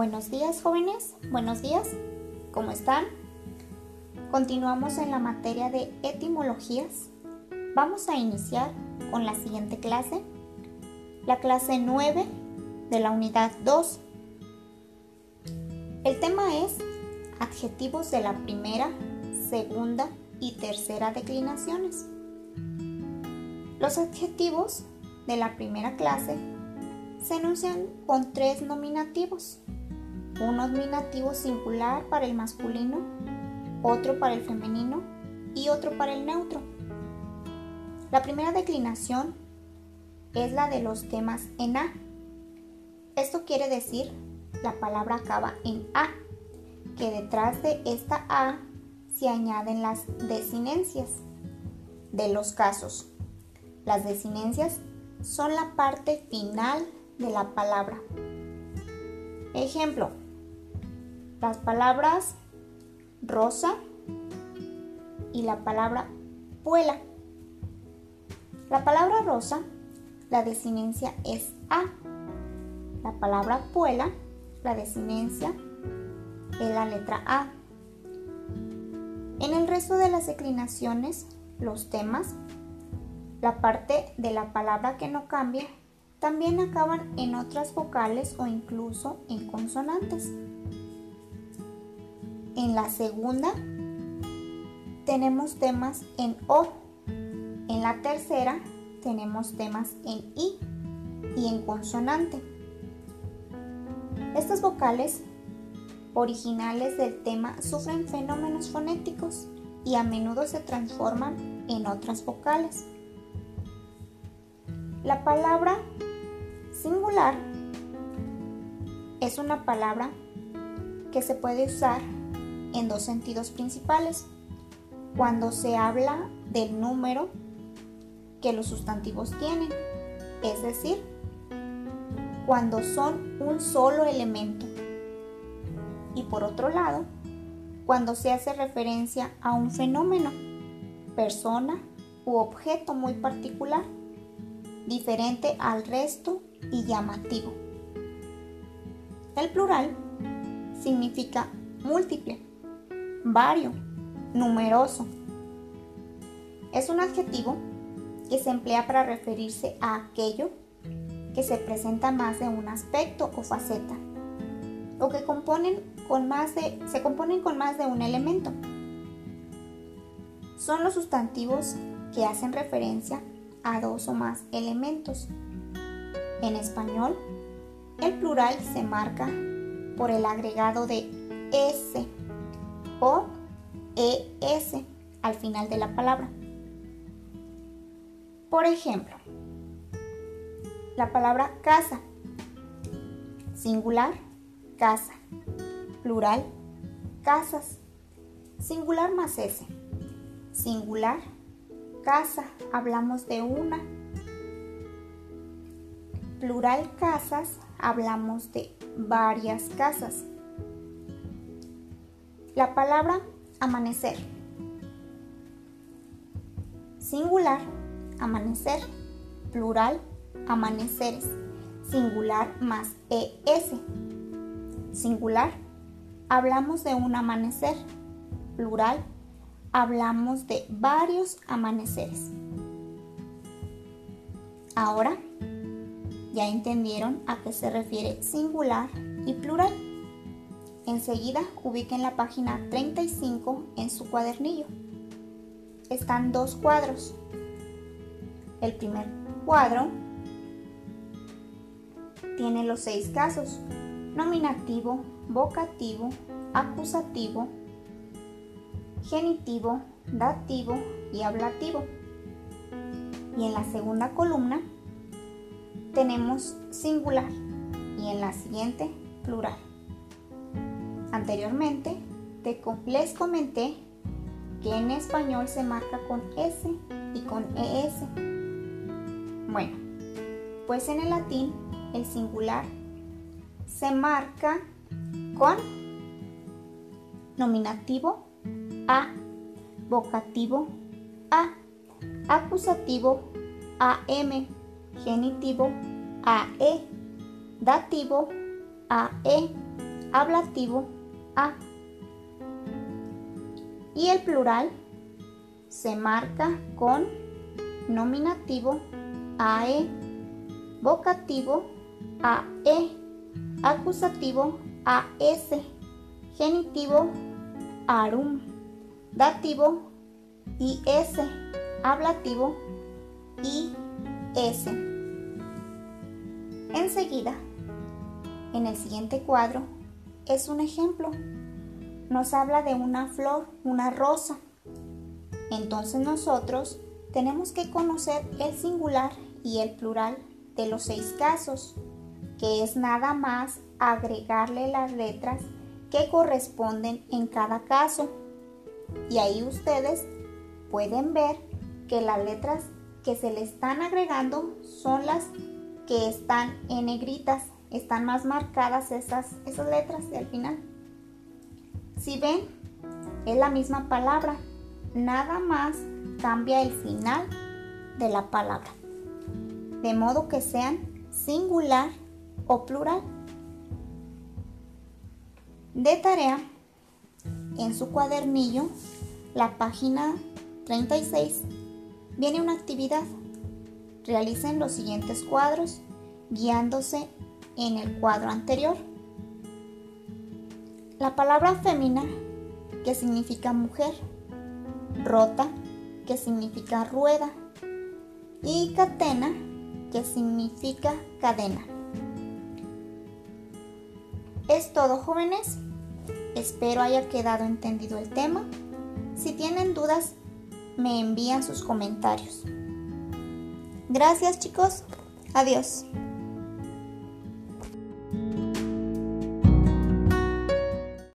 Buenos días jóvenes, buenos días, ¿cómo están? Continuamos en la materia de etimologías. Vamos a iniciar con la siguiente clase, la clase 9 de la unidad 2. El tema es adjetivos de la primera, segunda y tercera declinaciones. Los adjetivos de la primera clase se enuncian con tres nominativos un nominativo singular para el masculino, otro para el femenino y otro para el neutro. La primera declinación es la de los temas en A. Esto quiere decir la palabra acaba en A, que detrás de esta A se añaden las desinencias de los casos. Las desinencias son la parte final de la palabra. Ejemplo, las palabras rosa y la palabra puela. La palabra rosa, la desinencia es A. La palabra puela, la desinencia es la letra A. En el resto de las declinaciones, los temas, la parte de la palabra que no cambia, también acaban en otras vocales o incluso en consonantes. En la segunda tenemos temas en O. En la tercera tenemos temas en I y en consonante. Estas vocales originales del tema sufren fenómenos fonéticos y a menudo se transforman en otras vocales. La palabra singular es una palabra que se puede usar en dos sentidos principales. Cuando se habla del número que los sustantivos tienen, es decir, cuando son un solo elemento. Y por otro lado, cuando se hace referencia a un fenómeno, persona u objeto muy particular, diferente al resto y llamativo. El plural significa múltiple vario, numeroso. Es un adjetivo que se emplea para referirse a aquello que se presenta más de un aspecto o faceta, o que componen con más de, se componen con más de un elemento. Son los sustantivos que hacen referencia a dos o más elementos. En español, el plural se marca por el agregado de s o ES al final de la palabra. Por ejemplo, la palabra casa, singular, casa, plural, casas, singular más S, singular, casa, hablamos de una, plural casas, hablamos de varias casas. La palabra amanecer. Singular, amanecer. Plural, amaneceres. Singular más ES. Singular, hablamos de un amanecer. Plural, hablamos de varios amaneceres. Ahora, ya entendieron a qué se refiere singular y plural. Enseguida ubiquen la página 35 en su cuadernillo. Están dos cuadros. El primer cuadro tiene los seis casos. Nominativo, vocativo, acusativo, genitivo, dativo y ablativo. Y en la segunda columna tenemos singular y en la siguiente plural. Anteriormente les comenté que en español se marca con S y con ES. Bueno, pues en el latín el singular se marca con nominativo A, vocativo A, acusativo AM, genitivo AE, dativo AE ablativo a. Y el plural se marca con nominativo AE, vocativo AE, acusativo AS, genitivo ARUM, dativo IS, ablativo IS. Enseguida, en el siguiente cuadro, es un ejemplo. Nos habla de una flor, una rosa. Entonces nosotros tenemos que conocer el singular y el plural de los seis casos, que es nada más agregarle las letras que corresponden en cada caso. Y ahí ustedes pueden ver que las letras que se le están agregando son las que están en negritas, están más marcadas esas, esas letras de al final. Si ven, es la misma palabra, nada más cambia el final de la palabra, de modo que sean singular o plural. De tarea, en su cuadernillo, la página 36, viene una actividad. Realicen los siguientes cuadros guiándose en el cuadro anterior. La palabra femina, que significa mujer, rota, que significa rueda, y catena, que significa cadena. Es todo jóvenes, espero haya quedado entendido el tema. Si tienen dudas, me envían sus comentarios. Gracias chicos, adiós.